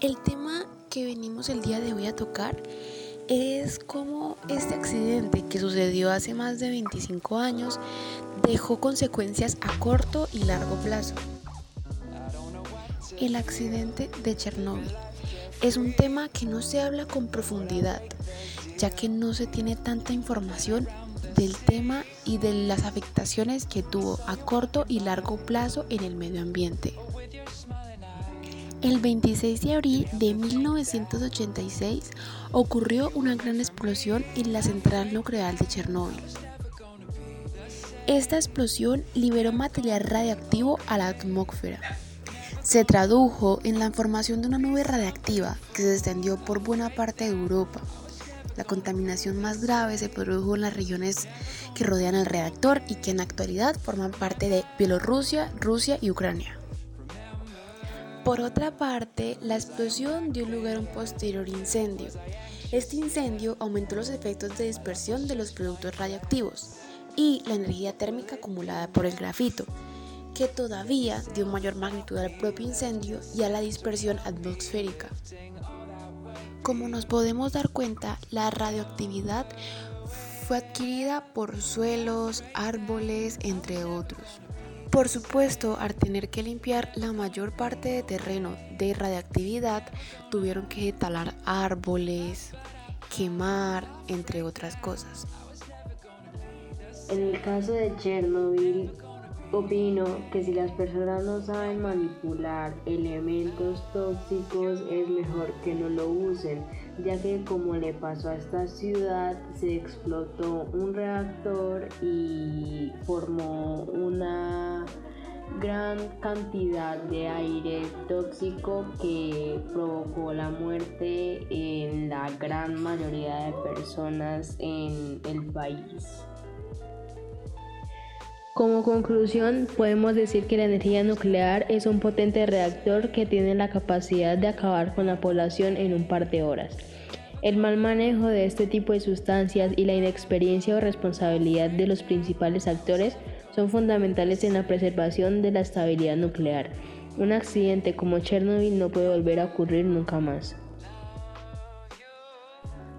El tema que venimos el día de hoy a tocar es cómo este accidente que sucedió hace más de 25 años dejó consecuencias a corto y largo plazo. El accidente de Chernóbil es un tema que no se habla con profundidad, ya que no se tiene tanta información del tema y de las afectaciones que tuvo a corto y largo plazo en el medio ambiente. El 26 de abril de 1986 ocurrió una gran explosión en la central nuclear de Chernóbil. Esta explosión liberó material radiactivo a la atmósfera. Se tradujo en la formación de una nube radiactiva que se extendió por buena parte de Europa. La contaminación más grave se produjo en las regiones que rodean el reactor y que en la actualidad forman parte de Bielorrusia, Rusia y Ucrania. Por otra parte, la explosión dio lugar a un posterior incendio. Este incendio aumentó los efectos de dispersión de los productos radiactivos y la energía térmica acumulada por el grafito, que todavía dio mayor magnitud al propio incendio y a la dispersión atmosférica. Como nos podemos dar cuenta, la radioactividad fue adquirida por suelos, árboles, entre otros. Por supuesto, al tener que limpiar la mayor parte de terreno de radiactividad, tuvieron que talar árboles, quemar, entre otras cosas. En el caso de Chernobyl, opino que si las personas no saben manipular elementos tóxicos, es mejor que no lo usen ya que como le pasó a esta ciudad, se explotó un reactor y formó una gran cantidad de aire tóxico que provocó la muerte en la gran mayoría de personas en el país. Como conclusión, podemos decir que la energía nuclear es un potente reactor que tiene la capacidad de acabar con la población en un par de horas. El mal manejo de este tipo de sustancias y la inexperiencia o responsabilidad de los principales actores son fundamentales en la preservación de la estabilidad nuclear. Un accidente como Chernobyl no puede volver a ocurrir nunca más.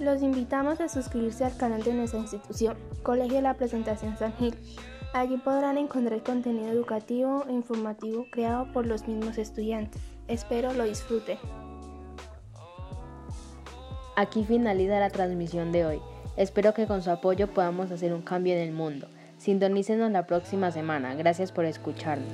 Los invitamos a suscribirse al canal de nuestra institución, Colegio de la Presentación San Gil. Allí podrán encontrar contenido educativo e informativo creado por los mismos estudiantes. Espero lo disfruten. Aquí finaliza la transmisión de hoy. Espero que con su apoyo podamos hacer un cambio en el mundo. Sintonícenos la próxima semana. Gracias por escucharnos.